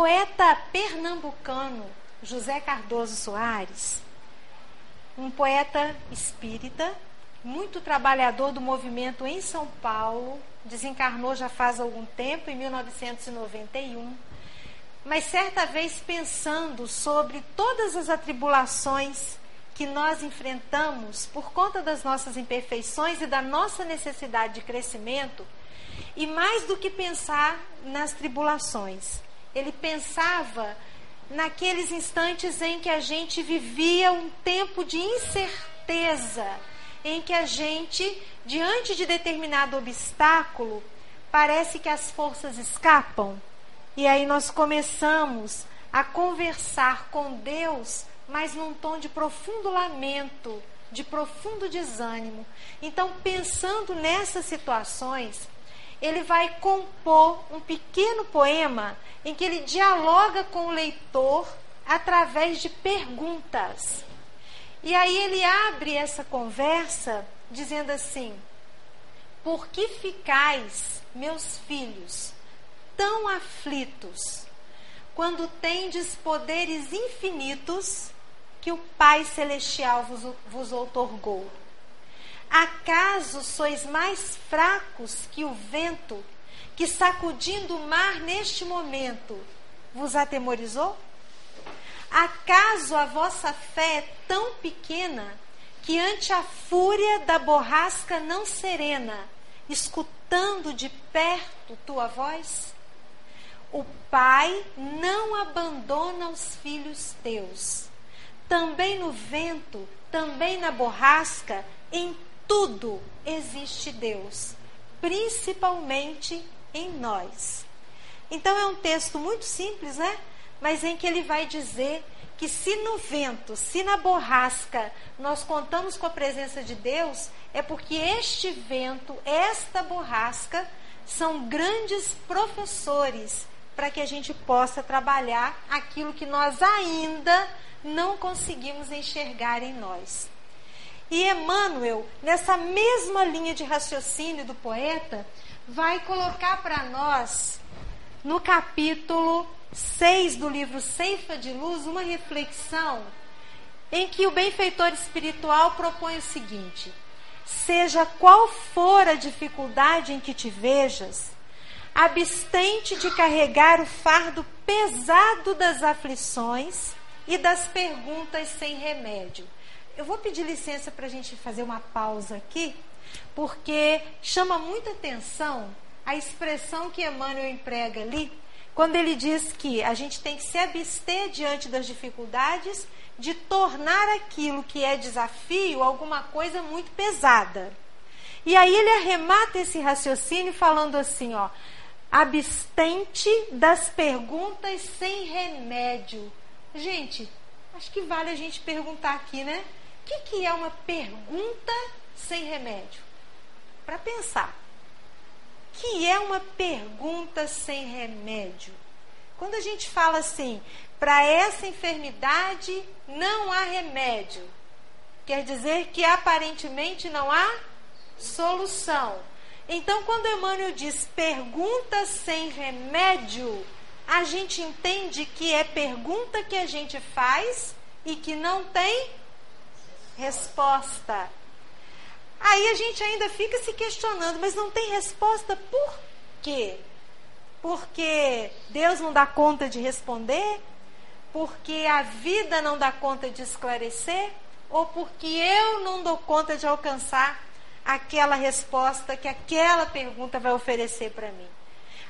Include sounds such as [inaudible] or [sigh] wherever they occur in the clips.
poeta pernambucano José Cardoso Soares, um poeta espírita, muito trabalhador do movimento em São Paulo, desencarnou já faz algum tempo, em 1991. Mas certa vez pensando sobre todas as atribulações que nós enfrentamos por conta das nossas imperfeições e da nossa necessidade de crescimento, e mais do que pensar nas tribulações, ele pensava naqueles instantes em que a gente vivia um tempo de incerteza, em que a gente, diante de determinado obstáculo, parece que as forças escapam. E aí nós começamos a conversar com Deus, mas num tom de profundo lamento, de profundo desânimo. Então, pensando nessas situações, ele vai compor um pequeno poema em que ele dialoga com o leitor através de perguntas. E aí ele abre essa conversa dizendo assim: Por que ficais, meus filhos, tão aflitos, quando tendes poderes infinitos que o Pai Celestial vos, vos outorgou? Acaso sois mais fracos que o vento que, sacudindo o mar neste momento, vos atemorizou? Acaso a vossa fé é tão pequena que, ante a fúria da borrasca não serena, escutando de perto tua voz? O Pai não abandona os filhos teus. Também no vento, também na borrasca, em tudo existe Deus, principalmente em nós. Então é um texto muito simples, né? Mas em que ele vai dizer que se no vento, se na borrasca nós contamos com a presença de Deus, é porque este vento, esta borrasca, são grandes professores para que a gente possa trabalhar aquilo que nós ainda não conseguimos enxergar em nós. E Emmanuel, nessa mesma linha de raciocínio do poeta, vai colocar para nós, no capítulo 6 do livro Ceifa de Luz, uma reflexão em que o benfeitor espiritual propõe o seguinte: seja qual for a dificuldade em que te vejas, abstente de carregar o fardo pesado das aflições e das perguntas sem remédio eu vou pedir licença para a gente fazer uma pausa aqui, porque chama muita atenção a expressão que Emmanuel emprega ali, quando ele diz que a gente tem que se abster diante das dificuldades de tornar aquilo que é desafio alguma coisa muito pesada. E aí ele arremata esse raciocínio falando assim, ó, abstente das perguntas sem remédio. Gente, acho que vale a gente perguntar aqui, né? que, que é uma pergunta sem remédio? Para pensar. que é uma pergunta sem remédio? Quando a gente fala assim, para essa enfermidade não há remédio, quer dizer que aparentemente não há solução. Então, quando Emmanuel diz pergunta sem remédio, a gente entende que é pergunta que a gente faz e que não tem resposta. Aí a gente ainda fica se questionando, mas não tem resposta por quê? Porque Deus não dá conta de responder? Porque a vida não dá conta de esclarecer? Ou porque eu não dou conta de alcançar aquela resposta que aquela pergunta vai oferecer para mim?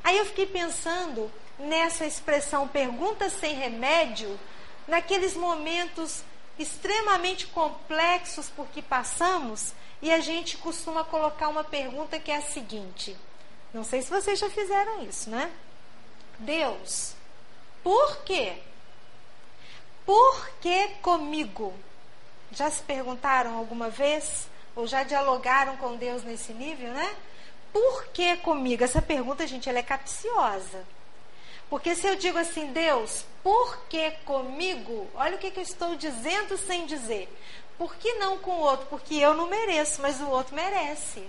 Aí eu fiquei pensando nessa expressão pergunta sem remédio, naqueles momentos extremamente complexos por que passamos e a gente costuma colocar uma pergunta que é a seguinte: não sei se vocês já fizeram isso, né? Deus, por quê? Por que comigo? Já se perguntaram alguma vez? Ou já dialogaram com Deus nesse nível, né? Por que comigo? Essa pergunta, gente, ela é capciosa. Porque se eu digo assim, Deus, por que comigo? Olha o que, que eu estou dizendo sem dizer. Por que não com o outro? Porque eu não mereço, mas o outro merece.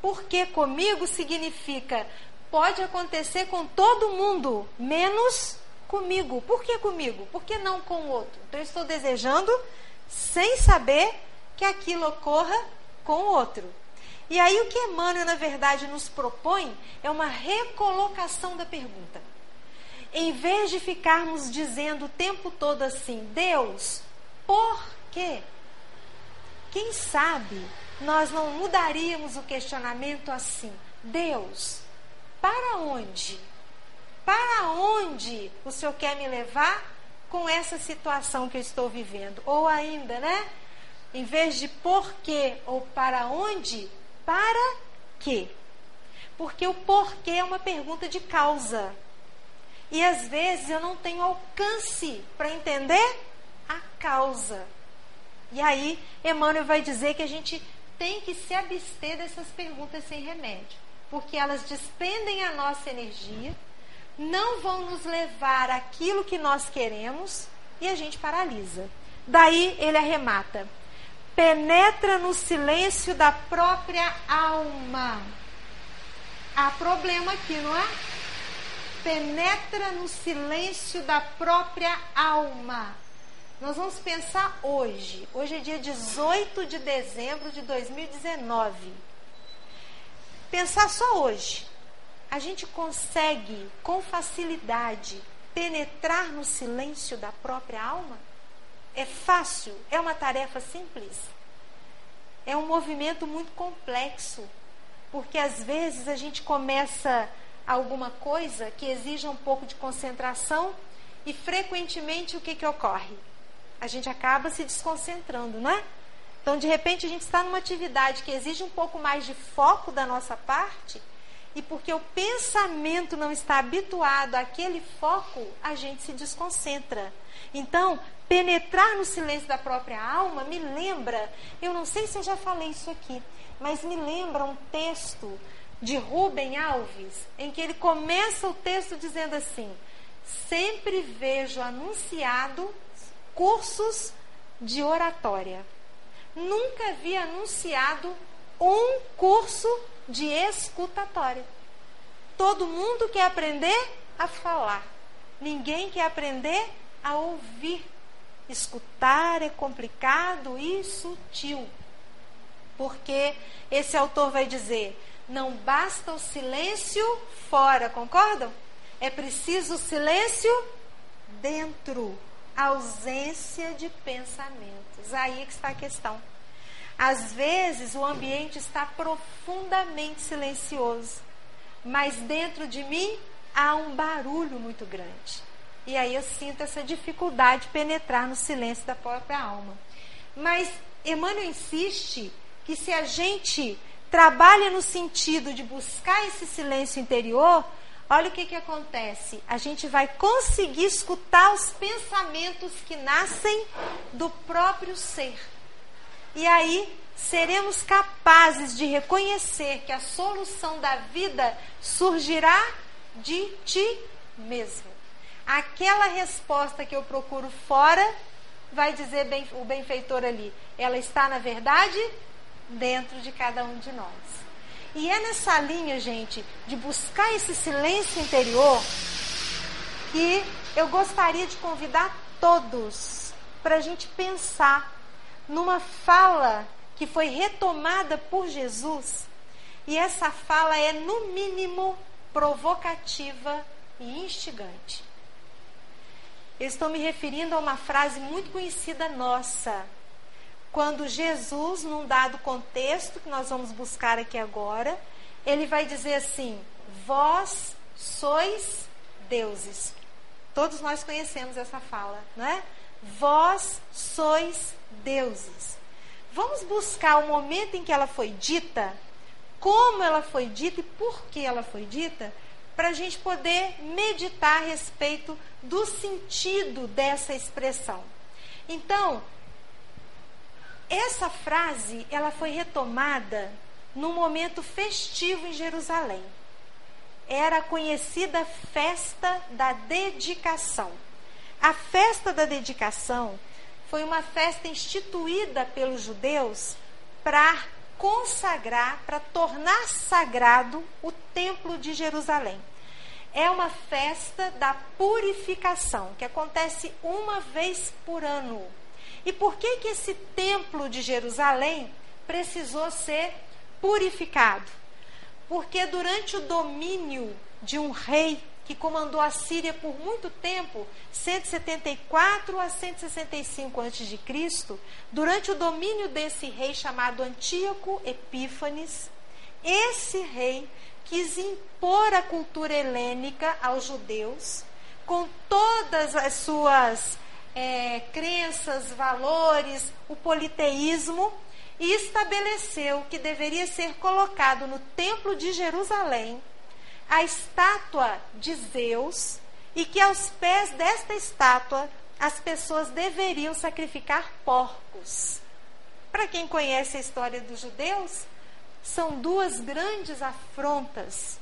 Por que comigo significa pode acontecer com todo mundo, menos comigo. Por que comigo? Por que não com o outro? Então eu estou desejando sem saber que aquilo ocorra com o outro. E aí o que Emmanuel, na verdade, nos propõe é uma recolocação da pergunta. Em vez de ficarmos dizendo o tempo todo assim, Deus, por quê? Quem sabe nós não mudaríamos o questionamento assim, Deus, para onde? Para onde o Senhor quer me levar com essa situação que eu estou vivendo? Ou ainda, né? Em vez de por quê ou para onde, para quê? Porque o porquê é uma pergunta de causa. E às vezes eu não tenho alcance para entender a causa. E aí, Emmanuel vai dizer que a gente tem que se abster dessas perguntas sem remédio, porque elas despendem a nossa energia, não vão nos levar aquilo que nós queremos e a gente paralisa. Daí ele arremata: penetra no silêncio da própria alma. Há problema aqui, não é? penetra no silêncio da própria alma. Nós vamos pensar hoje. Hoje é dia 18 de dezembro de 2019. Pensar só hoje. A gente consegue com facilidade penetrar no silêncio da própria alma? É fácil? É uma tarefa simples? É um movimento muito complexo, porque às vezes a gente começa alguma coisa que exija um pouco de concentração e frequentemente o que, que ocorre? A gente acaba se desconcentrando, não é? Então, de repente, a gente está numa atividade que exige um pouco mais de foco da nossa parte, e porque o pensamento não está habituado àquele foco, a gente se desconcentra. Então, penetrar no silêncio da própria alma me lembra, eu não sei se eu já falei isso aqui, mas me lembra um texto de Rubem Alves, em que ele começa o texto dizendo assim: Sempre vejo anunciado cursos de oratória. Nunca vi anunciado um curso de escutatória. Todo mundo quer aprender a falar. Ninguém quer aprender a ouvir. Escutar é complicado e sutil. Porque esse autor vai dizer: não basta o silêncio fora, concordam? É preciso silêncio dentro, ausência de pensamentos. Aí é que está a questão. Às vezes o ambiente está profundamente silencioso, mas dentro de mim há um barulho muito grande. E aí eu sinto essa dificuldade de penetrar no silêncio da própria alma. Mas Emmanuel insiste que se a gente trabalha no sentido de buscar esse silêncio interior, olha o que, que acontece. A gente vai conseguir escutar os pensamentos que nascem do próprio ser. E aí seremos capazes de reconhecer que a solução da vida surgirá de ti mesmo. Aquela resposta que eu procuro fora, vai dizer bem, o benfeitor ali, ela está na verdade dentro de cada um de nós. E é nessa linha, gente, de buscar esse silêncio interior que eu gostaria de convidar todos para a gente pensar numa fala que foi retomada por Jesus. E essa fala é, no mínimo, provocativa e instigante. Eu estou me referindo a uma frase muito conhecida nossa, quando Jesus, num dado contexto que nós vamos buscar aqui agora, ele vai dizer assim: Vós sois deuses. Todos nós conhecemos essa fala, não é? Vós sois deuses. Vamos buscar o momento em que ela foi dita, como ela foi dita e por que ela foi dita, para a gente poder meditar a respeito do sentido dessa expressão. Então, essa frase, ela foi retomada num momento festivo em Jerusalém. Era a conhecida festa da dedicação. A festa da dedicação foi uma festa instituída pelos judeus para consagrar, para tornar sagrado o templo de Jerusalém. É uma festa da purificação, que acontece uma vez por ano. E por que, que esse templo de Jerusalém precisou ser purificado? Porque durante o domínio de um rei que comandou a Síria por muito tempo, 174 a 165 a.C., durante o domínio desse rei chamado Antíoco Epífanes, esse rei quis impor a cultura helênica aos judeus, com todas as suas é, crenças, valores, o politeísmo, e estabeleceu que deveria ser colocado no Templo de Jerusalém a estátua de Zeus e que aos pés desta estátua as pessoas deveriam sacrificar porcos. Para quem conhece a história dos judeus, são duas grandes afrontas.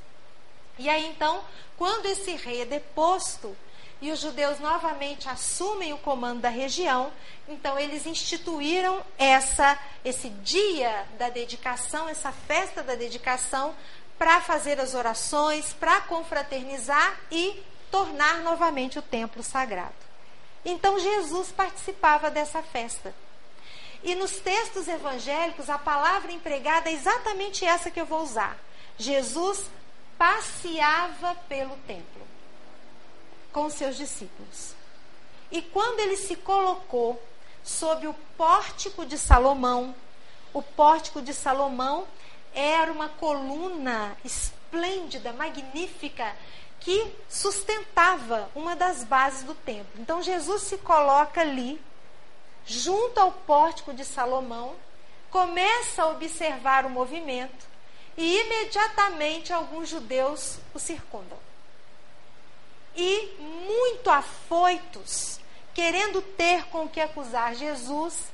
E aí então, quando esse rei é deposto e os judeus novamente assumem o comando da região, então eles instituíram essa esse dia da dedicação, essa festa da dedicação para fazer as orações, para confraternizar e tornar novamente o templo sagrado. Então Jesus participava dessa festa. E nos textos evangélicos, a palavra empregada é exatamente essa que eu vou usar. Jesus passeava pelo templo com seus discípulos. E quando ele se colocou sob o pórtico de Salomão, o pórtico de Salomão era uma coluna esplêndida, magnífica, que sustentava uma das bases do templo. Então Jesus se coloca ali, junto ao pórtico de Salomão, começa a observar o movimento e imediatamente alguns judeus o circundam. E muito afoitos, querendo ter com que acusar Jesus,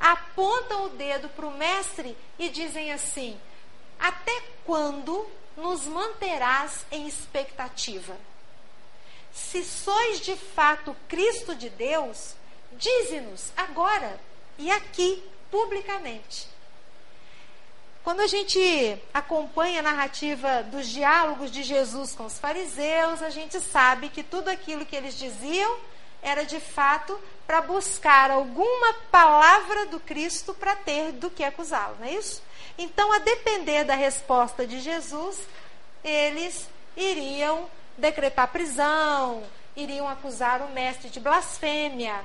apontam o dedo para o mestre e dizem assim: até quando nos manterás em expectativa? Se sois de fato Cristo de Deus, dize-nos agora e aqui, publicamente. Quando a gente acompanha a narrativa dos diálogos de Jesus com os fariseus, a gente sabe que tudo aquilo que eles diziam era de fato para buscar alguma palavra do Cristo para ter do que acusá-lo, não é isso? Então, a depender da resposta de Jesus, eles iriam decretar prisão, iriam acusar o mestre de blasfêmia.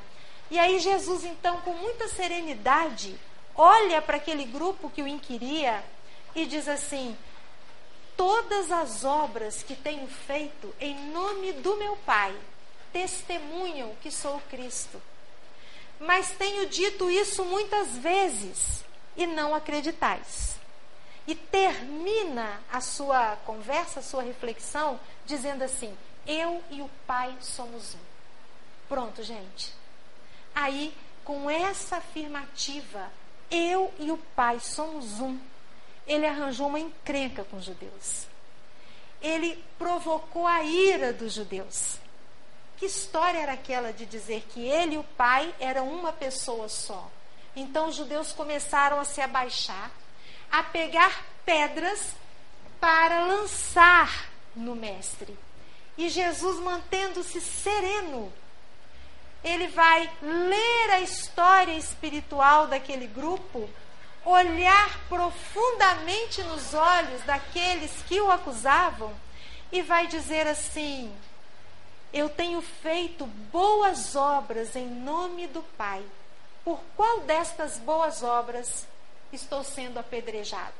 E aí, Jesus, então, com muita serenidade, olha para aquele grupo que o inquiria e diz assim: Todas as obras que tenho feito em nome do meu Pai testemunham que sou Cristo. Mas tenho dito isso muitas vezes e não acreditais. E termina a sua conversa, a sua reflexão, dizendo assim: Eu e o Pai somos um. Pronto, gente. Aí, com essa afirmativa, eu e o Pai somos um, ele arranjou uma encrenca com os judeus. Ele provocou a ira dos judeus. Que história era aquela de dizer que ele e o pai eram uma pessoa só? Então os judeus começaram a se abaixar, a pegar pedras para lançar no mestre. E Jesus, mantendo-se sereno, ele vai ler a história espiritual daquele grupo, olhar profundamente nos olhos daqueles que o acusavam e vai dizer assim: eu tenho feito boas obras em nome do Pai. Por qual destas boas obras estou sendo apedrejado?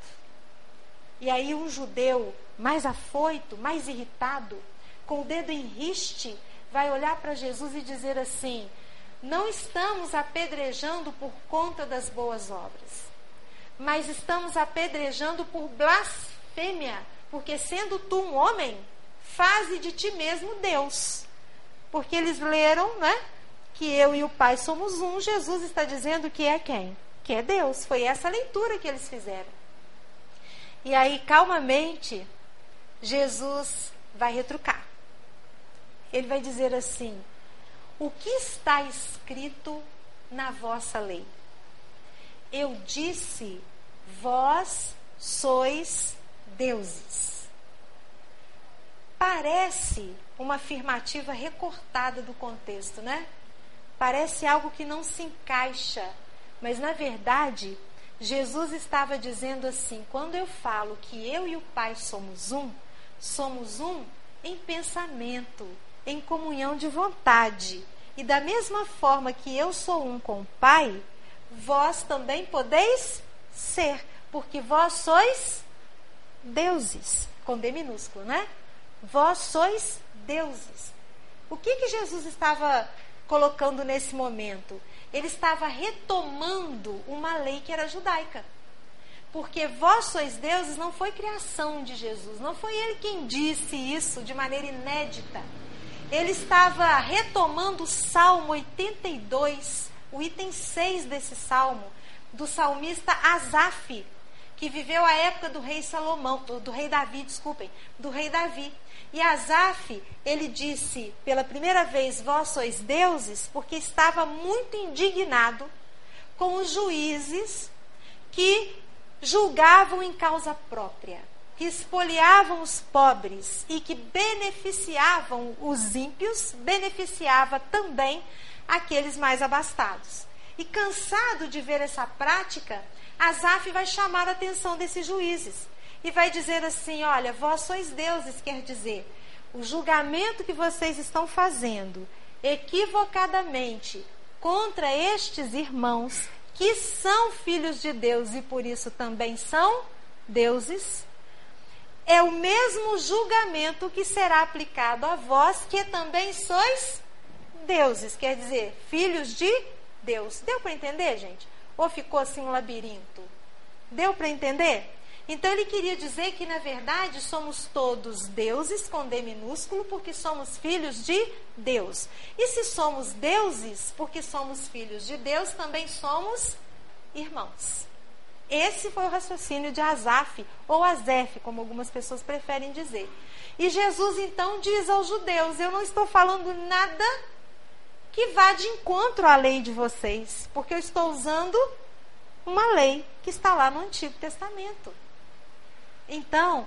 E aí um judeu mais afoito, mais irritado, com o dedo em riste, vai olhar para Jesus e dizer assim: Não estamos apedrejando por conta das boas obras, mas estamos apedrejando por blasfêmia, porque sendo tu um homem, faze de ti mesmo Deus. Porque eles leram, né? Que eu e o Pai somos um. Jesus está dizendo que é quem? Que é Deus. Foi essa leitura que eles fizeram. E aí, calmamente, Jesus vai retrucar. Ele vai dizer assim: O que está escrito na vossa lei? Eu disse Vós sois deuses. Parece uma afirmativa recortada do contexto, né? Parece algo que não se encaixa, mas na verdade, Jesus estava dizendo assim: quando eu falo que eu e o Pai somos um, somos um em pensamento, em comunhão de vontade. E da mesma forma que eu sou um com o Pai, vós também podeis ser, porque vós sois deuses, com D minúsculo, né? Vós sois deuses. O que que Jesus estava colocando nesse momento? Ele estava retomando uma lei que era judaica. Porque vós sois deuses não foi criação de Jesus, não foi ele quem disse isso de maneira inédita. Ele estava retomando o Salmo 82, o item 6 desse salmo, do salmista Asaf, que viveu a época do rei Salomão, do, rei Davi, desculpem, do rei Davi. E Asaf, ele disse pela primeira vez: Vós sois deuses, porque estava muito indignado com os juízes que julgavam em causa própria, que espoliavam os pobres e que beneficiavam os ímpios, beneficiava também aqueles mais abastados. E cansado de ver essa prática, Asaf vai chamar a atenção desses juízes e vai dizer assim: Olha, vós sois deuses, quer dizer, o julgamento que vocês estão fazendo equivocadamente contra estes irmãos que são filhos de Deus e por isso também são deuses, é o mesmo julgamento que será aplicado a vós, que também sois deuses, quer dizer, filhos de Deus. Deu para entender, gente? Ou ficou assim um labirinto? Deu para entender? Então ele queria dizer que, na verdade, somos todos deuses, com D minúsculo, porque somos filhos de Deus. E se somos deuses, porque somos filhos de Deus, também somos irmãos. Esse foi o raciocínio de Asaf, ou Azef, como algumas pessoas preferem dizer. E Jesus então diz aos judeus: Eu não estou falando nada que vá de encontro à lei de vocês, porque eu estou usando uma lei que está lá no Antigo Testamento. Então,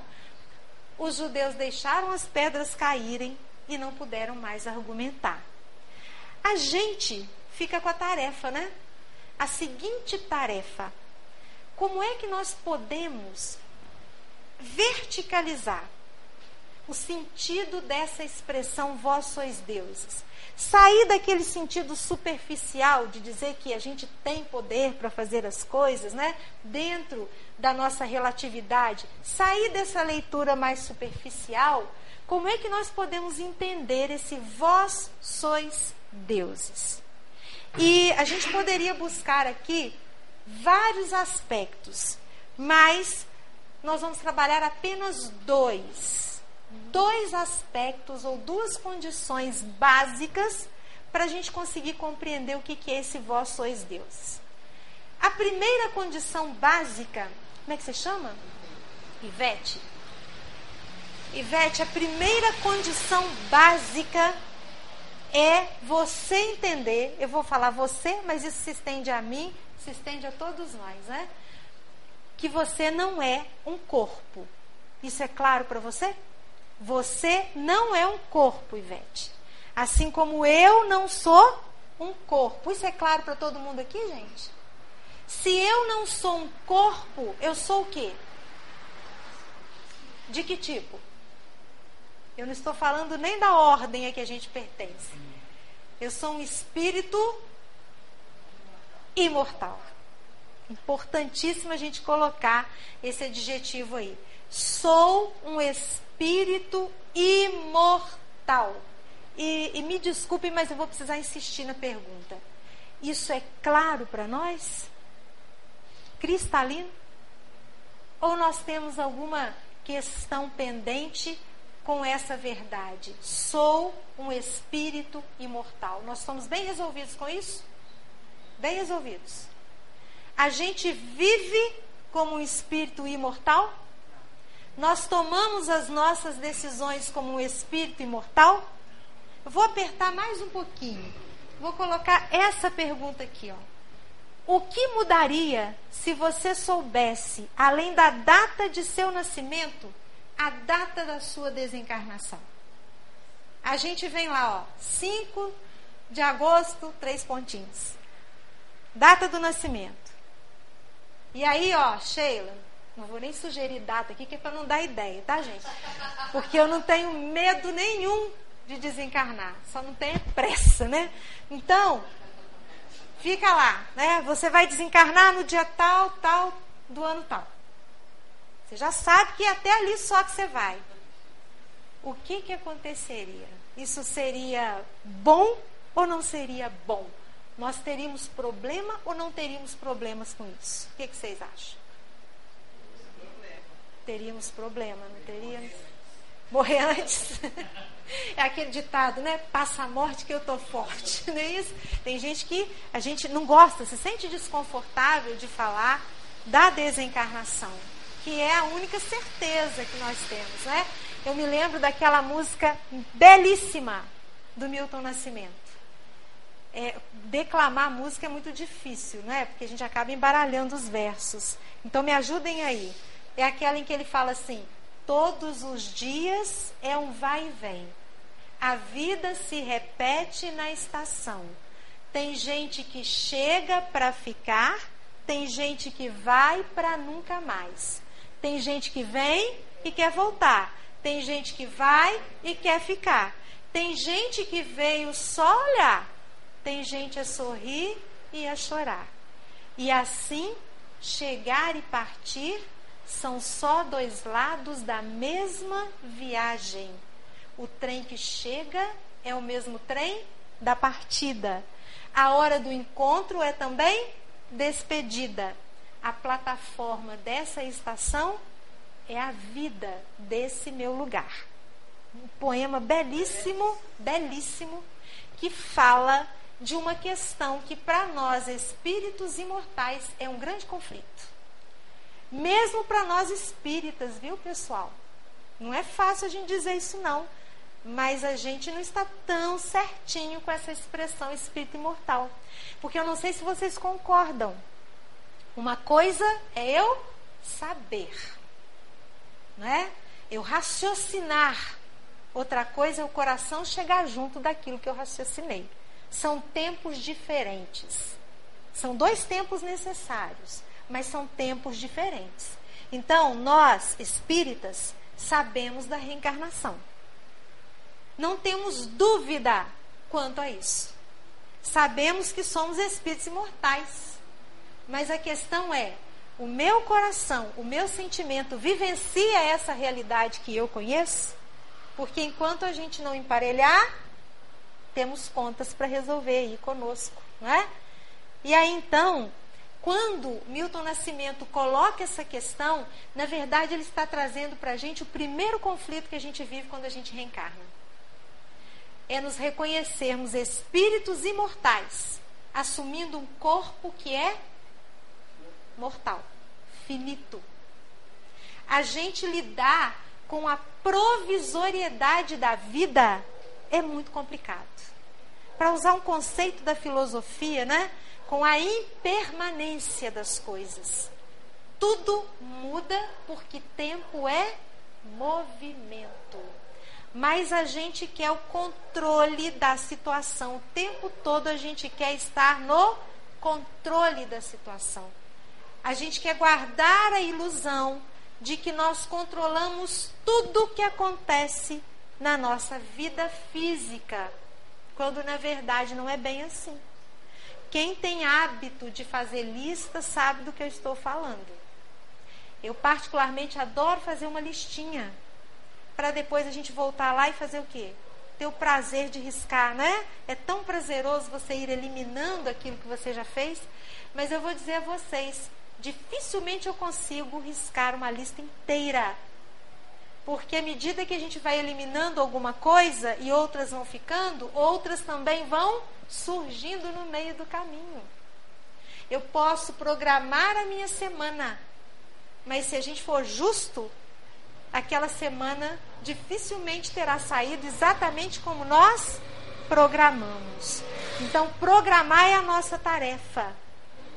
os judeus deixaram as pedras caírem e não puderam mais argumentar. A gente fica com a tarefa, né? A seguinte tarefa: como é que nós podemos verticalizar o sentido dessa expressão vós sois deuses? Sair daquele sentido superficial de dizer que a gente tem poder para fazer as coisas, né? Dentro da nossa relatividade. Sair dessa leitura mais superficial. Como é que nós podemos entender esse vós sois deuses? E a gente poderia buscar aqui vários aspectos, mas nós vamos trabalhar apenas dois dois aspectos ou duas condições básicas para a gente conseguir compreender o que, que é esse vós sois Deus. A primeira condição básica, como é que você chama? Ivete. Ivete, a primeira condição básica é você entender, eu vou falar você, mas isso se estende a mim, se estende a todos nós, né? Que você não é um corpo. Isso é claro para você? Você não é um corpo, Ivete. Assim como eu não sou um corpo. Isso é claro para todo mundo aqui, gente? Se eu não sou um corpo, eu sou o quê? De que tipo? Eu não estou falando nem da ordem a que a gente pertence. Eu sou um espírito imortal. Importantíssimo a gente colocar esse adjetivo aí. Sou um espírito imortal. E, e me desculpe, mas eu vou precisar insistir na pergunta. Isso é claro para nós? Cristalino? Ou nós temos alguma questão pendente com essa verdade? Sou um espírito imortal. Nós estamos bem resolvidos com isso? Bem resolvidos. A gente vive como um espírito imortal? Nós tomamos as nossas decisões como um espírito imortal? Eu vou apertar mais um pouquinho. Vou colocar essa pergunta aqui, ó. O que mudaria se você soubesse, além da data de seu nascimento, a data da sua desencarnação? A gente vem lá, ó, 5 de agosto, três pontinhos. Data do nascimento. E aí, ó, Sheila, não vou nem sugerir data aqui, que é para não dar ideia, tá, gente? Porque eu não tenho medo nenhum de desencarnar, só não tenho pressa, né? Então, fica lá, né? Você vai desencarnar no dia tal, tal, do ano tal. Você já sabe que é até ali só que você vai. O que que aconteceria? Isso seria bom ou não seria bom? Nós teríamos problema ou não teríamos problemas com isso? O que, que vocês acham? Teríamos problema, não teríamos? Morrer antes. É aquele ditado, né? Passa a morte que eu tô forte, [laughs] não é isso? Tem gente que a gente não gosta, se sente desconfortável de falar da desencarnação, que é a única certeza que nós temos, né? Eu me lembro daquela música belíssima do Milton Nascimento. É, declamar música é muito difícil, não é? Porque a gente acaba embaralhando os versos. Então me ajudem aí. É aquela em que ele fala assim: todos os dias é um vai e vem. A vida se repete na estação. Tem gente que chega para ficar, tem gente que vai para nunca mais. Tem gente que vem e quer voltar. Tem gente que vai e quer ficar. Tem gente que veio só olhar. Tem gente a sorrir e a chorar. E assim, chegar e partir são só dois lados da mesma viagem. O trem que chega é o mesmo trem da partida. A hora do encontro é também despedida. A plataforma dessa estação é a vida desse meu lugar. Um poema belíssimo, belíssimo, que fala de uma questão que para nós espíritos imortais é um grande conflito. Mesmo para nós espíritas, viu, pessoal? Não é fácil a gente dizer isso não, mas a gente não está tão certinho com essa expressão espírito imortal. Porque eu não sei se vocês concordam. Uma coisa é eu saber, né? Eu raciocinar. Outra coisa é o coração chegar junto daquilo que eu raciocinei. São tempos diferentes. São dois tempos necessários mas são tempos diferentes. Então, nós, espíritas, sabemos da reencarnação. Não temos dúvida quanto a isso. Sabemos que somos espíritos imortais. Mas a questão é: o meu coração, o meu sentimento vivencia essa realidade que eu conheço? Porque enquanto a gente não emparelhar, temos contas para resolver aí conosco, não é? E aí então, quando Milton Nascimento coloca essa questão, na verdade ele está trazendo para a gente o primeiro conflito que a gente vive quando a gente reencarna. É nos reconhecermos espíritos imortais, assumindo um corpo que é mortal, finito. A gente lidar com a provisoriedade da vida é muito complicado. Para usar um conceito da filosofia, né? com a impermanência das coisas. Tudo muda porque tempo é movimento. Mas a gente quer o controle da situação. O tempo todo a gente quer estar no controle da situação. A gente quer guardar a ilusão de que nós controlamos tudo o que acontece na nossa vida física, quando na verdade não é bem assim. Quem tem hábito de fazer lista sabe do que eu estou falando. Eu, particularmente, adoro fazer uma listinha. Para depois a gente voltar lá e fazer o quê? Ter o prazer de riscar, né? É tão prazeroso você ir eliminando aquilo que você já fez. Mas eu vou dizer a vocês: dificilmente eu consigo riscar uma lista inteira. Porque à medida que a gente vai eliminando alguma coisa e outras vão ficando, outras também vão surgindo no meio do caminho. Eu posso programar a minha semana, mas se a gente for justo, aquela semana dificilmente terá saído exatamente como nós programamos. Então, programar é a nossa tarefa.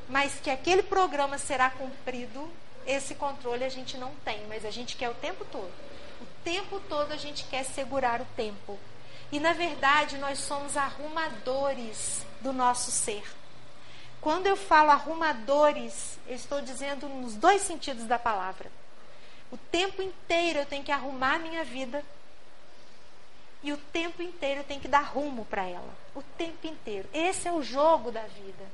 mas que aquele programa será cumprido, esse controle a gente não tem, mas a gente quer o tempo todo. Tempo todo a gente quer segurar o tempo. E na verdade nós somos arrumadores do nosso ser. Quando eu falo arrumadores, eu estou dizendo nos dois sentidos da palavra. O tempo inteiro eu tenho que arrumar a minha vida. E o tempo inteiro eu tenho que dar rumo para ela. O tempo inteiro. Esse é o jogo da vida.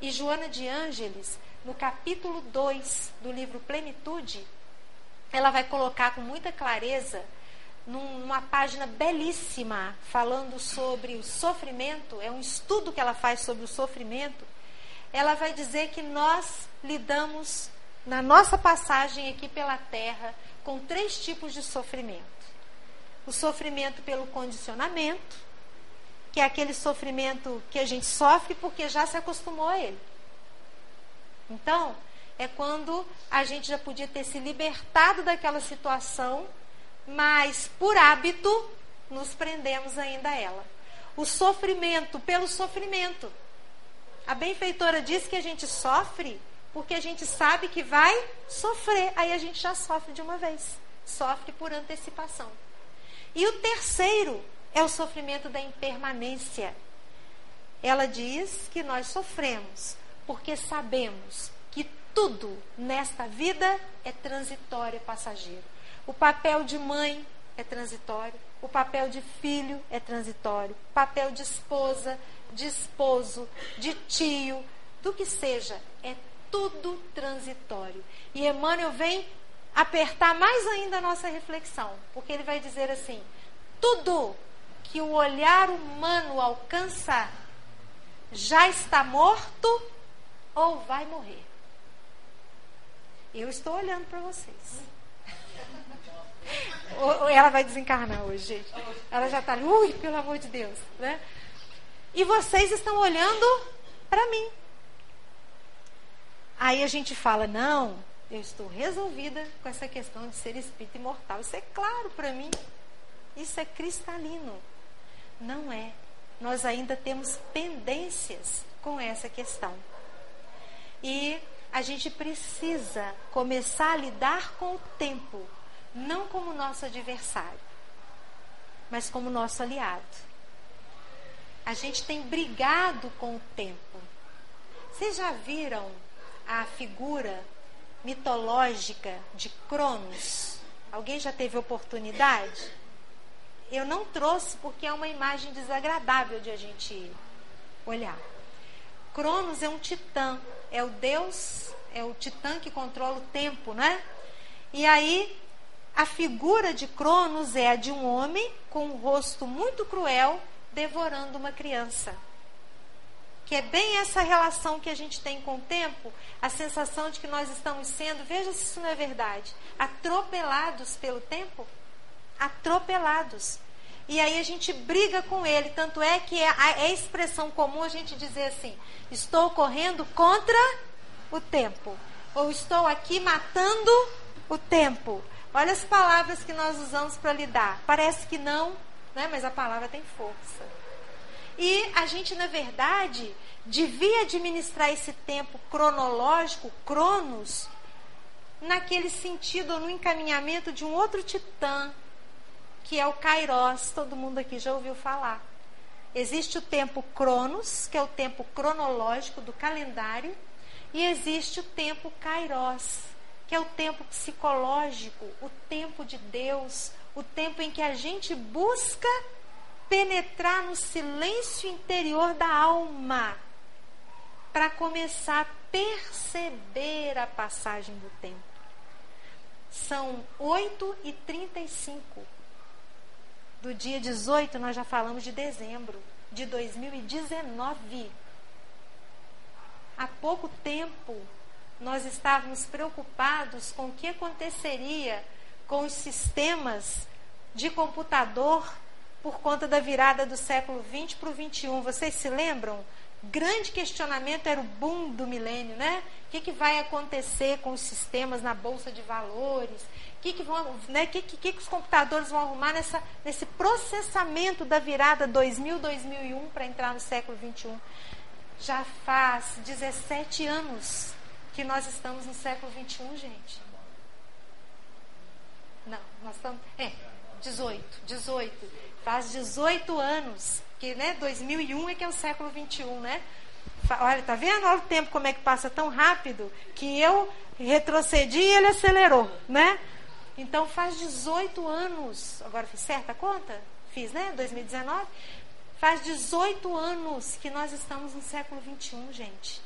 E Joana de Ângeles, no capítulo 2 do livro Plenitude, ela vai colocar com muita clareza numa página belíssima falando sobre o sofrimento, é um estudo que ela faz sobre o sofrimento. Ela vai dizer que nós lidamos na nossa passagem aqui pela terra com três tipos de sofrimento: o sofrimento pelo condicionamento, que é aquele sofrimento que a gente sofre porque já se acostumou a ele. Então, é quando a gente já podia ter se libertado daquela situação mas por hábito nos prendemos ainda a ela. O sofrimento pelo sofrimento. A benfeitora diz que a gente sofre porque a gente sabe que vai sofrer, aí a gente já sofre de uma vez. Sofre por antecipação. E o terceiro é o sofrimento da impermanência. Ela diz que nós sofremos porque sabemos que tudo nesta vida é transitório e passageiro. O papel de mãe é transitório, o papel de filho é transitório, o papel de esposa, de esposo, de tio, do que seja, é tudo transitório. E Emmanuel vem apertar mais ainda a nossa reflexão, porque ele vai dizer assim: tudo que o olhar humano alcança já está morto ou vai morrer. Eu estou olhando para vocês. Ela vai desencarnar hoje, gente. Ela já está, ui, pelo amor de Deus. Né? E vocês estão olhando para mim. Aí a gente fala, não, eu estou resolvida com essa questão de ser espírito imortal. Isso é claro para mim. Isso é cristalino. Não é. Nós ainda temos pendências com essa questão. E a gente precisa começar a lidar com o tempo não como nosso adversário, mas como nosso aliado. A gente tem brigado com o tempo. Vocês já viram a figura mitológica de Cronos? Alguém já teve oportunidade? Eu não trouxe porque é uma imagem desagradável de a gente olhar. Cronos é um titã, é o deus, é o titã que controla o tempo, né? E aí a figura de Cronos é a de um homem com um rosto muito cruel devorando uma criança. Que é bem essa relação que a gente tem com o tempo, a sensação de que nós estamos sendo, veja se isso não é verdade, atropelados pelo tempo. Atropelados. E aí a gente briga com ele. Tanto é que é é expressão comum a gente dizer assim: estou correndo contra o tempo. Ou estou aqui matando o tempo. Olha as palavras que nós usamos para lidar. Parece que não, né? mas a palavra tem força. E a gente, na verdade, devia administrar esse tempo cronológico, cronos, naquele sentido, no encaminhamento de um outro titã, que é o Kairos. Todo mundo aqui já ouviu falar. Existe o tempo cronos, que é o tempo cronológico do calendário, e existe o tempo Kairos, que é o tempo psicológico, o tempo de Deus, o tempo em que a gente busca penetrar no silêncio interior da alma para começar a perceber a passagem do tempo. São 8 e 35 do dia 18, nós já falamos de dezembro de 2019. Há pouco tempo nós estávamos preocupados com o que aconteceria com os sistemas de computador por conta da virada do século 20 para o 21. Vocês se lembram? Grande questionamento era o boom do milênio, né? O que, que vai acontecer com os sistemas na bolsa de valores? Que, que, vão, né? que, que, que os computadores vão arrumar nessa, nesse processamento da virada 2000-2001 para entrar no século 21? Já faz 17 anos que nós estamos no século 21, gente. Não, nós estamos. É, 18, 18. Faz 18 anos. Que, né, 2001 é que é o século 21, né? Olha, tá vendo? Olha o tempo como é que passa tão rápido que eu retrocedi e ele acelerou, né? Então faz 18 anos. Agora fiz certa conta? Fiz, né? 2019. Faz 18 anos que nós estamos no século 21, gente.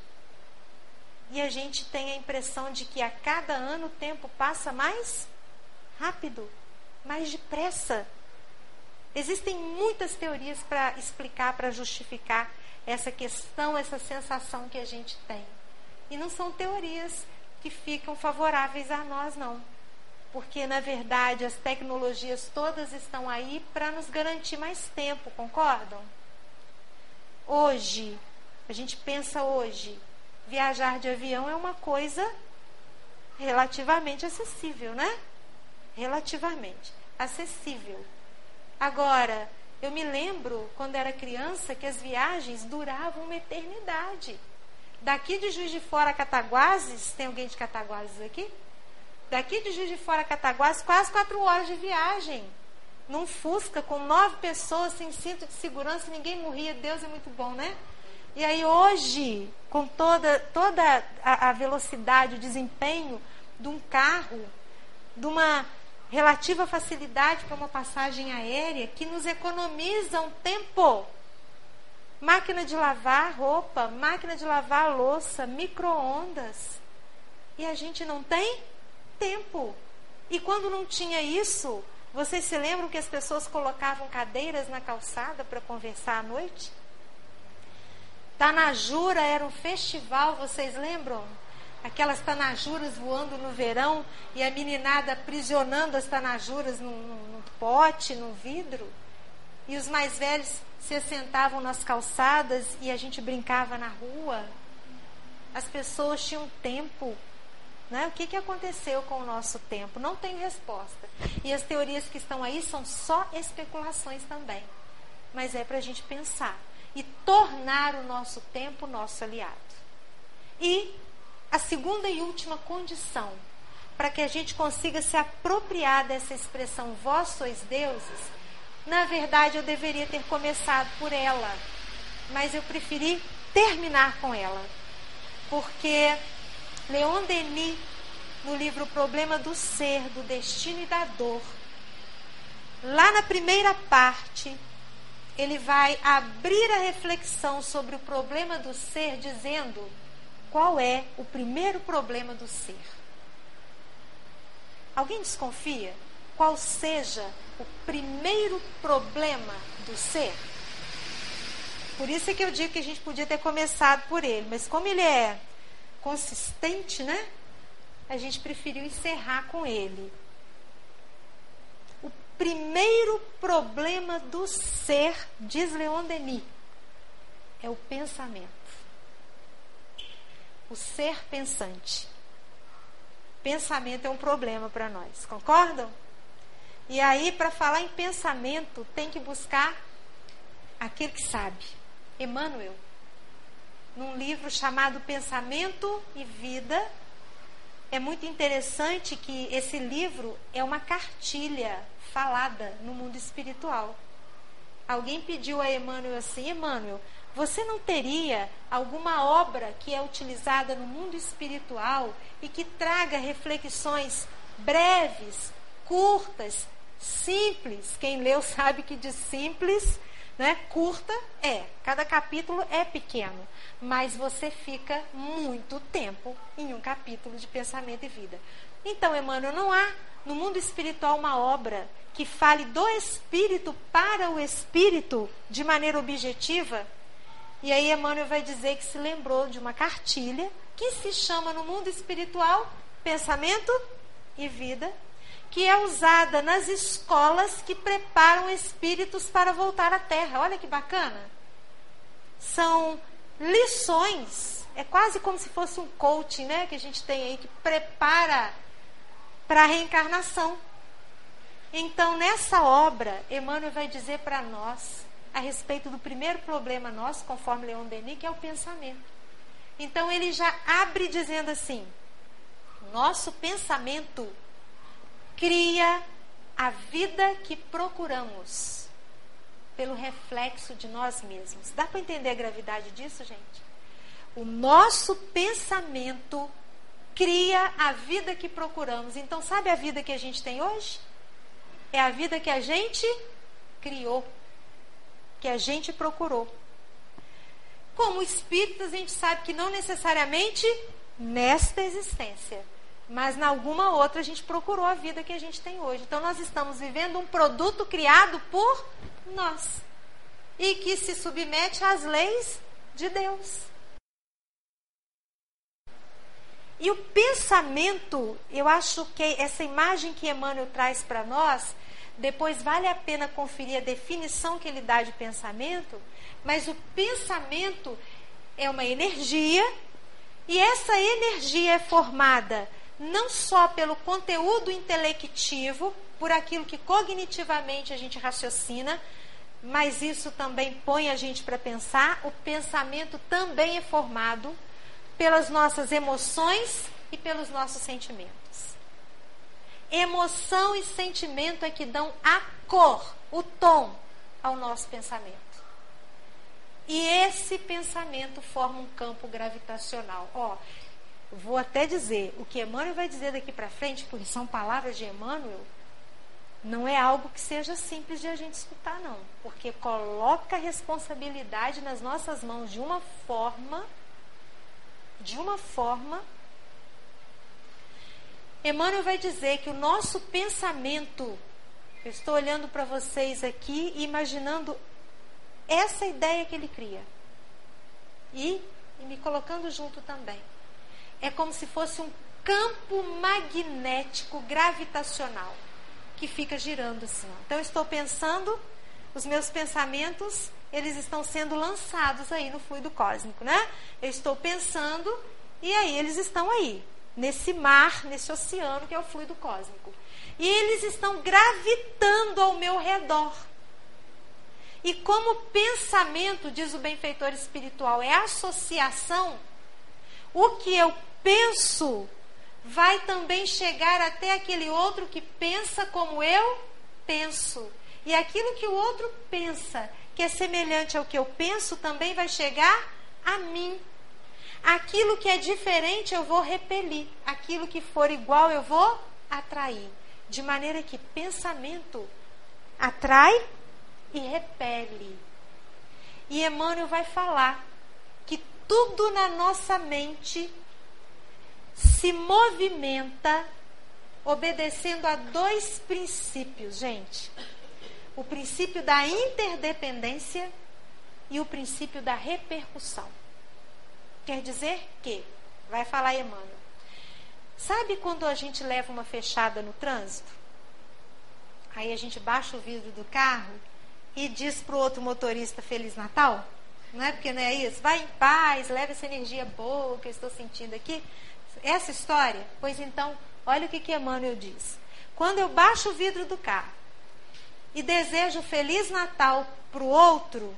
E a gente tem a impressão de que a cada ano o tempo passa mais rápido, mais depressa. Existem muitas teorias para explicar, para justificar essa questão, essa sensação que a gente tem. E não são teorias que ficam favoráveis a nós, não. Porque, na verdade, as tecnologias todas estão aí para nos garantir mais tempo, concordam? Hoje, a gente pensa hoje, viajar de avião é uma coisa relativamente acessível, né? Relativamente acessível. Agora, eu me lembro, quando era criança, que as viagens duravam uma eternidade. Daqui de Juiz de Fora a Cataguases, tem alguém de Cataguases aqui? Daqui de Juiz de Fora a Cataguases, quase quatro horas de viagem. Num Fusca, com nove pessoas, sem cinto de segurança, ninguém morria. Deus é muito bom, né? E aí hoje, com toda, toda a, a velocidade, o desempenho de um carro, de uma relativa facilidade para uma passagem aérea que nos economiza um tempo. Máquina de lavar roupa, máquina de lavar louça, micro-ondas. E a gente não tem tempo. E quando não tinha isso, vocês se lembram que as pessoas colocavam cadeiras na calçada para conversar à noite? Tanajura era um festival, vocês lembram? aquelas tanajuras voando no verão e a meninada aprisionando as tanajuras num, num, pote, num vidro. E os mais velhos se assentavam nas calçadas e a gente brincava na rua. As pessoas tinham tempo. Né? O que, que aconteceu com o nosso tempo? Não tem resposta. E as teorias que estão aí são só especulações também. Mas é para a gente pensar e tornar o nosso tempo nosso aliado. E a segunda e última condição para que a gente consiga se apropriar dessa expressão vós sois deuses, na verdade eu deveria ter começado por ela, mas eu preferi terminar com ela. Porque Leon Denis, no livro Problema do Ser, do Destino e da Dor, lá na primeira parte, ele vai abrir a reflexão sobre o problema do ser, dizendo qual é o primeiro problema do ser. Alguém desconfia qual seja o primeiro problema do ser? Por isso é que eu digo que a gente podia ter começado por ele, mas como ele é consistente, né? A gente preferiu encerrar com ele. O primeiro problema do ser, diz Leon Denis, é o pensamento o ser pensante. Pensamento é um problema para nós, concordam? E aí, para falar em pensamento, tem que buscar aquele que sabe. Emmanuel, num livro chamado Pensamento e Vida, é muito interessante que esse livro é uma cartilha falada no mundo espiritual. Alguém pediu a Emmanuel assim: Emmanuel, você não teria alguma obra que é utilizada no mundo espiritual e que traga reflexões breves, curtas, simples? Quem leu sabe que de simples, né, curta é. Cada capítulo é pequeno, mas você fica muito tempo em um capítulo de pensamento e vida. Então, Emmanuel, não há no mundo espiritual uma obra que fale do espírito para o espírito de maneira objetiva e aí Emmanuel vai dizer que se lembrou de uma cartilha que se chama no mundo espiritual Pensamento e Vida, que é usada nas escolas que preparam espíritos para voltar à Terra. Olha que bacana. São lições, é quase como se fosse um coaching, né, que a gente tem aí que prepara para a reencarnação. Então, nessa obra, Emmanuel vai dizer para nós a respeito do primeiro problema nosso, conforme Leon Denis, que é o pensamento. Então ele já abre dizendo assim: nosso pensamento cria a vida que procuramos pelo reflexo de nós mesmos. Dá para entender a gravidade disso, gente? O nosso pensamento cria a vida que procuramos. Então, sabe a vida que a gente tem hoje? É a vida que a gente criou, que a gente procurou. Como espíritos, a gente sabe que não necessariamente nesta existência, mas em alguma outra a gente procurou a vida que a gente tem hoje. Então, nós estamos vivendo um produto criado por nós e que se submete às leis de Deus. E o pensamento, eu acho que essa imagem que Emmanuel traz para nós, depois vale a pena conferir a definição que ele dá de pensamento, mas o pensamento é uma energia e essa energia é formada não só pelo conteúdo intelectivo, por aquilo que cognitivamente a gente raciocina, mas isso também põe a gente para pensar. O pensamento também é formado pelas nossas emoções e pelos nossos sentimentos. Emoção e sentimento é que dão a cor, o tom ao nosso pensamento. E esse pensamento forma um campo gravitacional. Ó, vou até dizer, o que Emmanuel vai dizer daqui para frente, porque são palavras de Emmanuel, não é algo que seja simples de a gente escutar, não. Porque coloca a responsabilidade nas nossas mãos de uma forma de uma forma. Emmanuel vai dizer que o nosso pensamento, eu estou olhando para vocês aqui e imaginando essa ideia que ele cria. E, e me colocando junto também. É como se fosse um campo magnético gravitacional que fica girando assim. Então, eu estou pensando, os meus pensamentos eles estão sendo lançados aí no fluido cósmico, né? Eu estou pensando e aí eles estão aí, nesse mar, nesse oceano que é o fluido cósmico. E eles estão gravitando ao meu redor. E como pensamento, diz o benfeitor espiritual, é associação, o que eu penso vai também chegar até aquele outro que pensa como eu penso. E aquilo que o outro pensa que é semelhante ao que eu penso também vai chegar a mim. Aquilo que é diferente eu vou repelir, aquilo que for igual eu vou atrair. De maneira que pensamento atrai e repele. E Emmanuel vai falar que tudo na nossa mente se movimenta obedecendo a dois princípios, gente o princípio da interdependência e o princípio da repercussão. Quer dizer que, vai falar Emmanuel, sabe quando a gente leva uma fechada no trânsito? Aí a gente baixa o vidro do carro e diz para o outro motorista Feliz Natal? Não é porque não é isso? Vai em paz, leva essa energia boa que eu estou sentindo aqui. Essa história? Pois então, olha o que, que Emmanuel diz. Quando eu baixo o vidro do carro e desejo Feliz Natal para o outro,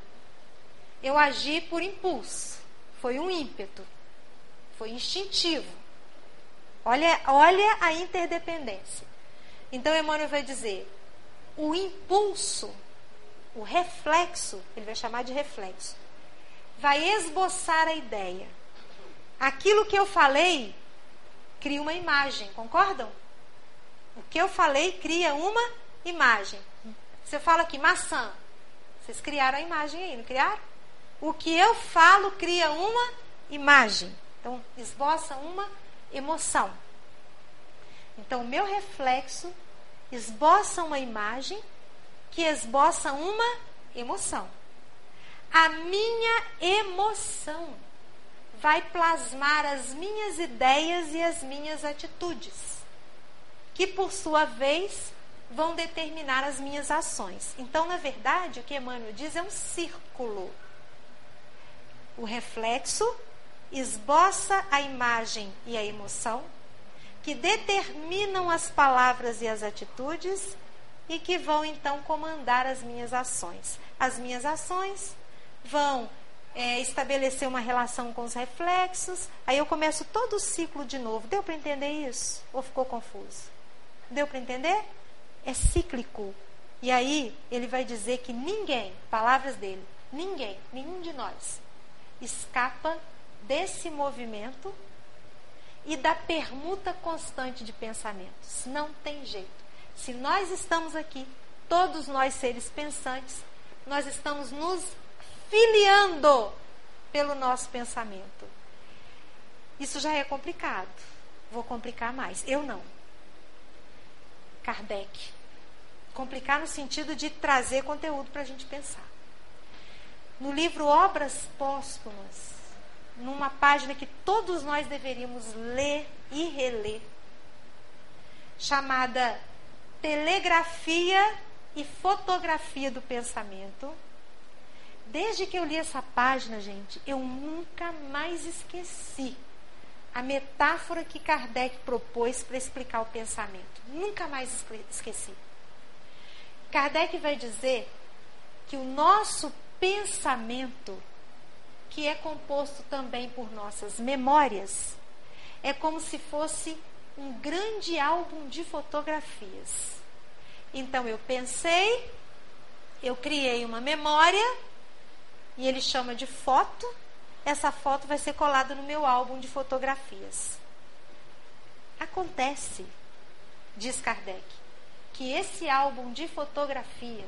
eu agi por impulso. Foi um ímpeto. Foi instintivo. Olha, olha a interdependência. Então Emmanuel vai dizer: o impulso, o reflexo, ele vai chamar de reflexo, vai esboçar a ideia. Aquilo que eu falei cria uma imagem, concordam? O que eu falei cria uma imagem. Você fala aqui, maçã. Vocês criaram a imagem aí, não criaram? O que eu falo cria uma imagem. Então, esboça uma emoção. Então, o meu reflexo esboça uma imagem que esboça uma emoção. A minha emoção vai plasmar as minhas ideias e as minhas atitudes, que por sua vez vão determinar as minhas ações. Então, na verdade, o que Emmanuel diz é um círculo. O reflexo esboça a imagem e a emoção, que determinam as palavras e as atitudes, e que vão então comandar as minhas ações. As minhas ações vão é, estabelecer uma relação com os reflexos, aí eu começo todo o ciclo de novo. Deu para entender isso? Ou ficou confuso? Deu para entender? É cíclico. E aí ele vai dizer que ninguém, palavras dele, ninguém, nenhum de nós, escapa desse movimento e da permuta constante de pensamentos. Não tem jeito. Se nós estamos aqui, todos nós seres pensantes, nós estamos nos filiando pelo nosso pensamento. Isso já é complicado. Vou complicar mais. Eu não. Kardec. Complicar no sentido de trazer conteúdo para a gente pensar. No livro Obras Póstumas, numa página que todos nós deveríamos ler e reler, chamada Telegrafia e Fotografia do Pensamento. Desde que eu li essa página, gente, eu nunca mais esqueci a metáfora que Kardec propôs para explicar o pensamento. Nunca mais esqueci. Kardec vai dizer que o nosso pensamento que é composto também por nossas memórias, é como se fosse um grande álbum de fotografias. Então eu pensei, eu criei uma memória, e ele chama de foto. Essa foto vai ser colada no meu álbum de fotografias. Acontece, diz Kardec, que esse álbum de fotografias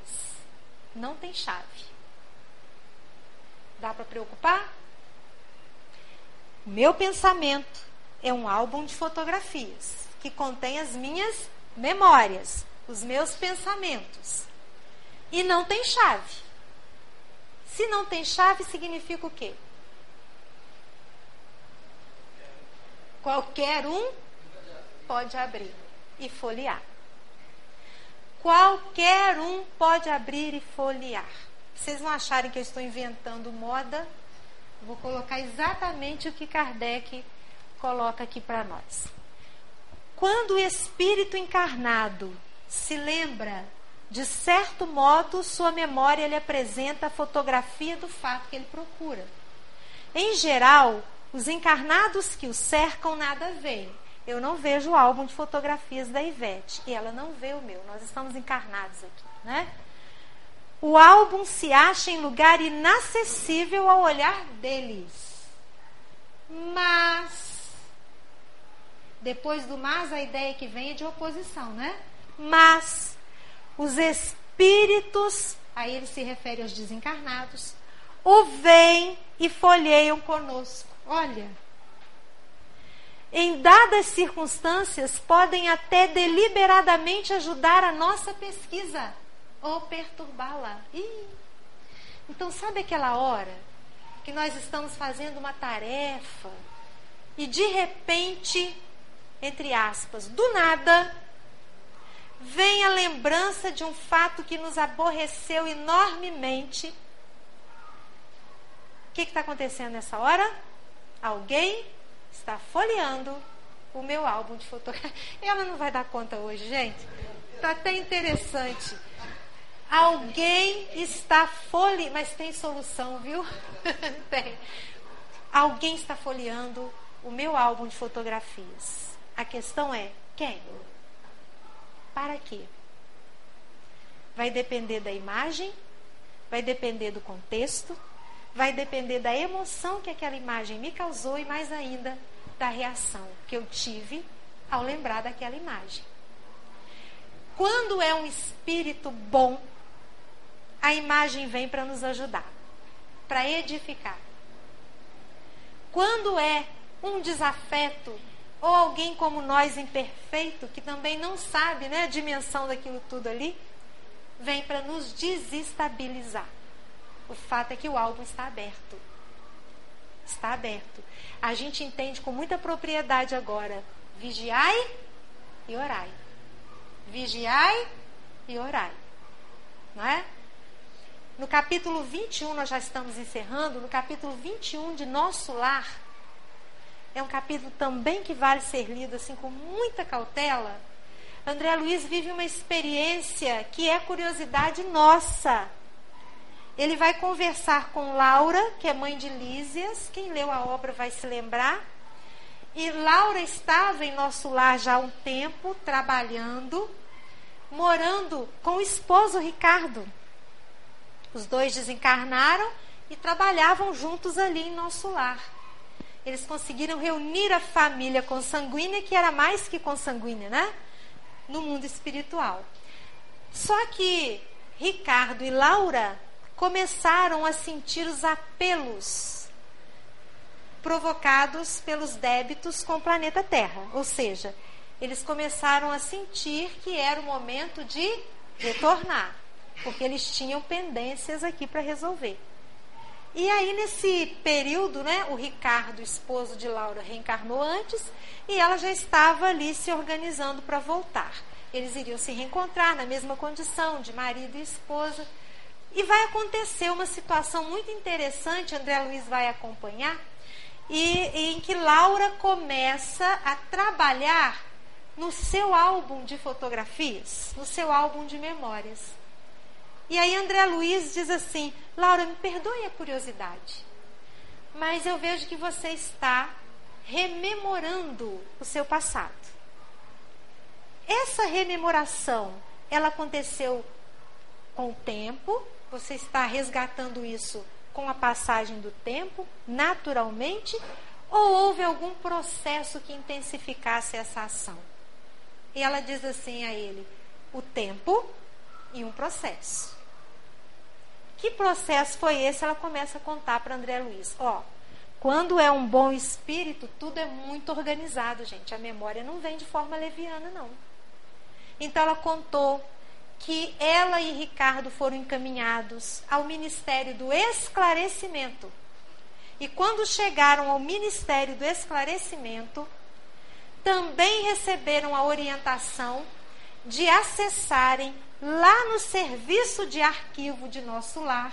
não tem chave. Dá para preocupar? Meu pensamento é um álbum de fotografias que contém as minhas memórias, os meus pensamentos. E não tem chave. Se não tem chave, significa o quê? Qualquer um pode abrir e folhear. Qualquer um pode abrir e folhear vocês não acharem que eu estou inventando moda, vou colocar exatamente o que Kardec coloca aqui para nós. Quando o espírito encarnado se lembra, de certo modo, sua memória lhe apresenta a fotografia do fato que ele procura. Em geral, os encarnados que o cercam nada veem. Eu não vejo o álbum de fotografias da Ivete e ela não vê o meu. Nós estamos encarnados aqui, né? o álbum se acha em lugar inacessível ao olhar deles. Mas, depois do mas, a ideia que vem é de oposição, né? Mas, os espíritos, aí ele se refere aos desencarnados, o veem e folheiam conosco. Olha, em dadas circunstâncias, podem até deliberadamente ajudar a nossa pesquisa ou perturbá-la. Então, sabe aquela hora que nós estamos fazendo uma tarefa e de repente, entre aspas, do nada, vem a lembrança de um fato que nos aborreceu enormemente. O que está acontecendo nessa hora? Alguém está folheando o meu álbum de fotografia. [laughs] Ela não vai dar conta hoje, gente. Está até interessante. Alguém está folheando, mas tem solução, viu? [laughs] tem. Alguém está folheando o meu álbum de fotografias. A questão é: quem? Para quê? Vai depender da imagem, vai depender do contexto, vai depender da emoção que aquela imagem me causou e mais ainda da reação que eu tive ao lembrar daquela imagem. Quando é um espírito bom, a imagem vem para nos ajudar, para edificar. Quando é um desafeto ou alguém como nós imperfeito, que também não sabe né, a dimensão daquilo tudo ali, vem para nos desestabilizar. O fato é que o álbum está aberto. Está aberto. A gente entende com muita propriedade agora. Vigiai e orai. Vigiai e orai. Não é? No capítulo 21, nós já estamos encerrando, no capítulo 21 de Nosso Lar, é um capítulo também que vale ser lido assim com muita cautela. André Luiz vive uma experiência que é curiosidade nossa. Ele vai conversar com Laura, que é mãe de Lísias. Quem leu a obra vai se lembrar. E Laura estava em nosso lar já há um tempo, trabalhando, morando com o esposo Ricardo. Os dois desencarnaram e trabalhavam juntos ali em nosso lar. Eles conseguiram reunir a família consanguínea, que era mais que consanguínea, né? No mundo espiritual. Só que Ricardo e Laura começaram a sentir os apelos provocados pelos débitos com o planeta Terra. Ou seja, eles começaram a sentir que era o momento de retornar, porque eles tinham pendências aqui para resolver. E aí, nesse período, né, o Ricardo, esposo de Laura, reencarnou antes e ela já estava ali se organizando para voltar. Eles iriam se reencontrar na mesma condição de marido e esposa. E vai acontecer uma situação muito interessante, André Luiz vai acompanhar, e, em que Laura começa a trabalhar no seu álbum de fotografias, no seu álbum de memórias. E aí André Luiz diz assim: Laura, me perdoe a curiosidade, mas eu vejo que você está rememorando o seu passado. Essa rememoração, ela aconteceu com o tempo, você está resgatando isso com a passagem do tempo, naturalmente, ou houve algum processo que intensificasse essa ação? E ela diz assim a ele: o tempo e um processo. Que processo foi esse? Ela começa a contar para André Luiz. Ó, quando é um bom espírito, tudo é muito organizado, gente. A memória não vem de forma leviana, não. Então ela contou que ela e Ricardo foram encaminhados ao Ministério do Esclarecimento. E quando chegaram ao Ministério do Esclarecimento, também receberam a orientação de acessarem lá no serviço de arquivo de nosso lar,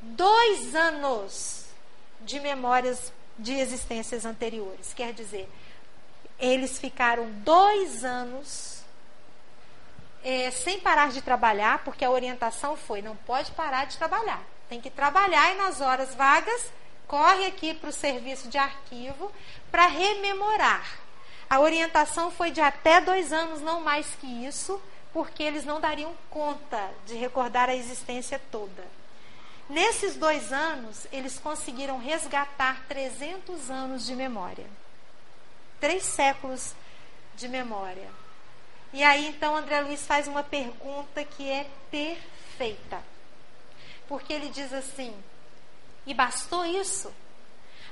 dois anos de memórias de existências anteriores. Quer dizer, eles ficaram dois anos é, sem parar de trabalhar, porque a orientação foi: não pode parar de trabalhar. Tem que trabalhar e nas horas vagas, corre aqui para o serviço de arquivo para rememorar. A orientação foi de até dois anos, não mais que isso, porque eles não dariam conta de recordar a existência toda. Nesses dois anos, eles conseguiram resgatar 300 anos de memória. Três séculos de memória. E aí, então, André Luiz faz uma pergunta que é perfeita. Porque ele diz assim: e bastou isso?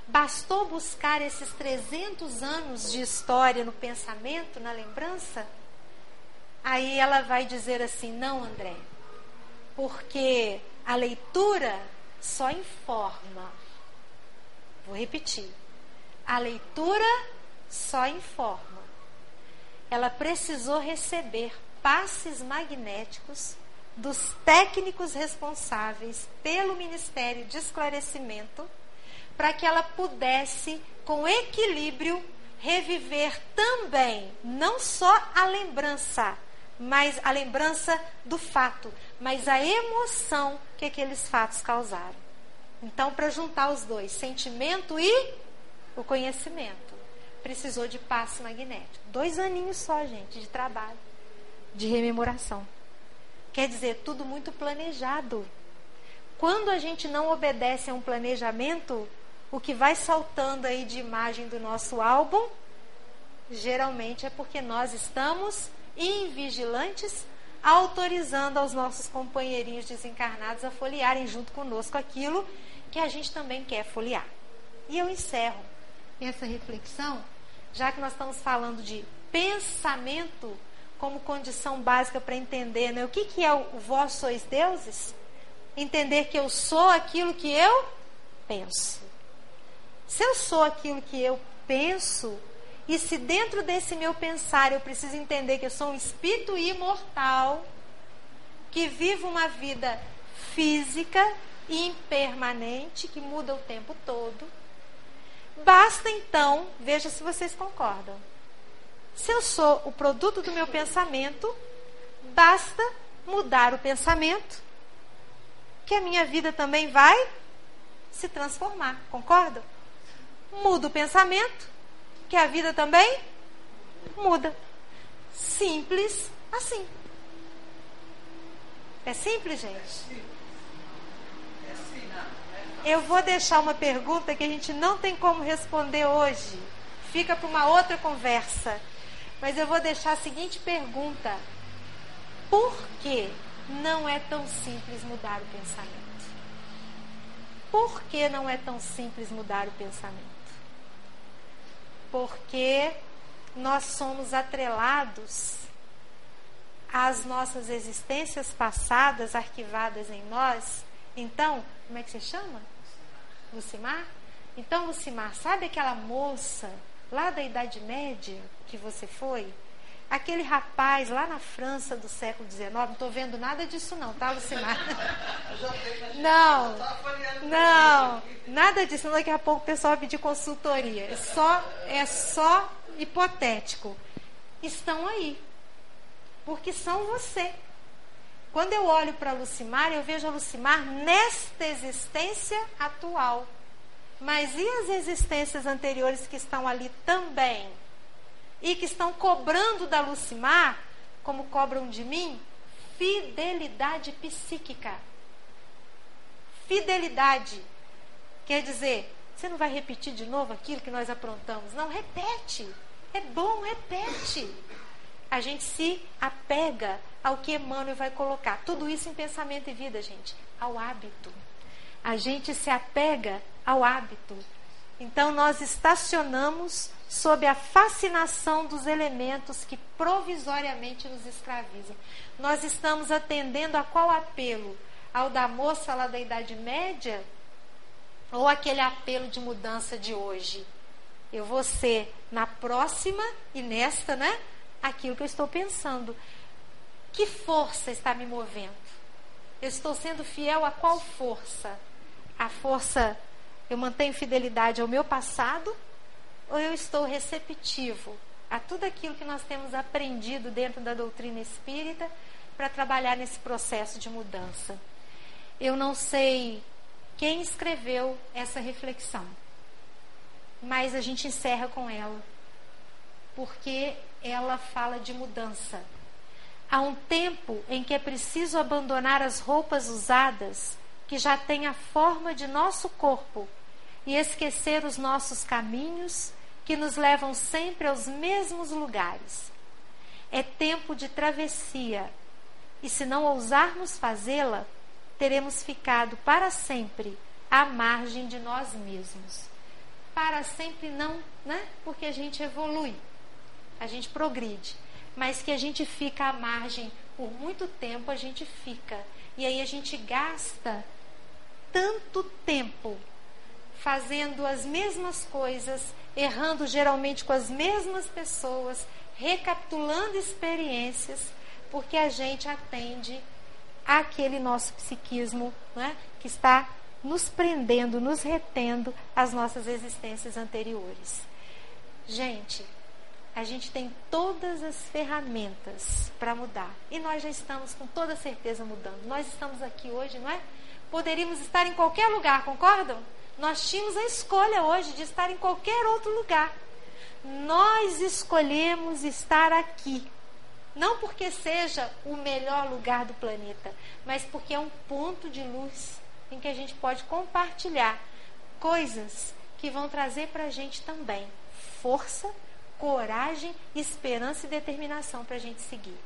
Bastou buscar esses 300 anos de história no pensamento, na lembrança? Aí ela vai dizer assim: não, André, porque a leitura só informa. Vou repetir. A leitura só informa. Ela precisou receber passes magnéticos dos técnicos responsáveis pelo Ministério de Esclarecimento para que ela pudesse, com equilíbrio, reviver também não só a lembrança, mas a lembrança do fato, mas a emoção que aqueles fatos causaram. Então, para juntar os dois, sentimento e o conhecimento, precisou de passe magnético. Dois aninhos só, gente, de trabalho, de rememoração. Quer dizer, tudo muito planejado. Quando a gente não obedece a um planejamento, o que vai saltando aí de imagem do nosso álbum, geralmente é porque nós estamos invigilantes, autorizando aos nossos companheirinhos desencarnados a folhearem junto conosco aquilo que a gente também quer folhear. E eu encerro essa reflexão, já que nós estamos falando de pensamento como condição básica para entender né? o que, que é o, o vós sois deuses, entender que eu sou aquilo que eu penso. Se eu sou aquilo que eu penso, e se dentro desse meu pensar eu preciso entender que eu sou um espírito imortal, que vivo uma vida física e impermanente, que muda o tempo todo, basta então, veja se vocês concordam, Se eu sou o produto do meu pensamento, basta mudar o pensamento, que a minha vida também vai se transformar. Concorda? Muda o pensamento, que a vida também muda. Simples assim. É simples, gente? Eu vou deixar uma pergunta que a gente não tem como responder hoje. Fica para uma outra conversa. Mas eu vou deixar a seguinte pergunta: Por que não é tão simples mudar o pensamento? Por que não é tão simples mudar o pensamento? Porque nós somos atrelados às nossas existências passadas arquivadas em nós. Então, como é que você chama? Lucimar? Então, Lucimar, sabe aquela moça lá da Idade Média que você foi? Aquele rapaz lá na França do século XIX, não estou vendo nada disso não, tá, Lucimar? [laughs] Não, não, nada disso. Daqui a pouco o pessoal vai pedir consultoria. É só, é só hipotético. Estão aí, porque são você. Quando eu olho para a Lucimar, eu vejo a Lucimar nesta existência atual. Mas e as existências anteriores que estão ali também? E que estão cobrando da Lucimar, como cobram de mim, fidelidade psíquica. Fidelidade. Quer dizer, você não vai repetir de novo aquilo que nós aprontamos. Não, repete. É bom, repete. A gente se apega ao que Emmanuel vai colocar. Tudo isso em pensamento e vida, gente. Ao hábito. A gente se apega ao hábito. Então nós estacionamos sob a fascinação dos elementos que provisoriamente nos escravizam. Nós estamos atendendo a qual apelo? Ao da moça lá da Idade Média? Ou aquele apelo de mudança de hoje? Eu vou ser na próxima e nesta, né? Aquilo que eu estou pensando. Que força está me movendo? Eu estou sendo fiel a qual força? A força eu mantenho fidelidade ao meu passado ou eu estou receptivo a tudo aquilo que nós temos aprendido dentro da doutrina espírita para trabalhar nesse processo de mudança? Eu não sei quem escreveu essa reflexão, mas a gente encerra com ela, porque ela fala de mudança. Há um tempo em que é preciso abandonar as roupas usadas que já têm a forma de nosso corpo e esquecer os nossos caminhos que nos levam sempre aos mesmos lugares. É tempo de travessia, e se não ousarmos fazê-la, teremos ficado para sempre à margem de nós mesmos. Para sempre não, né? Porque a gente evolui, a gente progride, mas que a gente fica à margem por muito tempo, a gente fica. E aí a gente gasta tanto tempo fazendo as mesmas coisas, errando geralmente com as mesmas pessoas, recapitulando experiências, porque a gente atende aquele nosso psiquismo né, que está nos prendendo, nos retendo às nossas existências anteriores. Gente, a gente tem todas as ferramentas para mudar. E nós já estamos com toda certeza mudando. Nós estamos aqui hoje, não é? Poderíamos estar em qualquer lugar, concordam? Nós tínhamos a escolha hoje de estar em qualquer outro lugar. Nós escolhemos estar aqui. Não porque seja o melhor lugar do planeta, mas porque é um ponto de luz em que a gente pode compartilhar coisas que vão trazer para a gente também força, coragem, esperança e determinação para a gente seguir.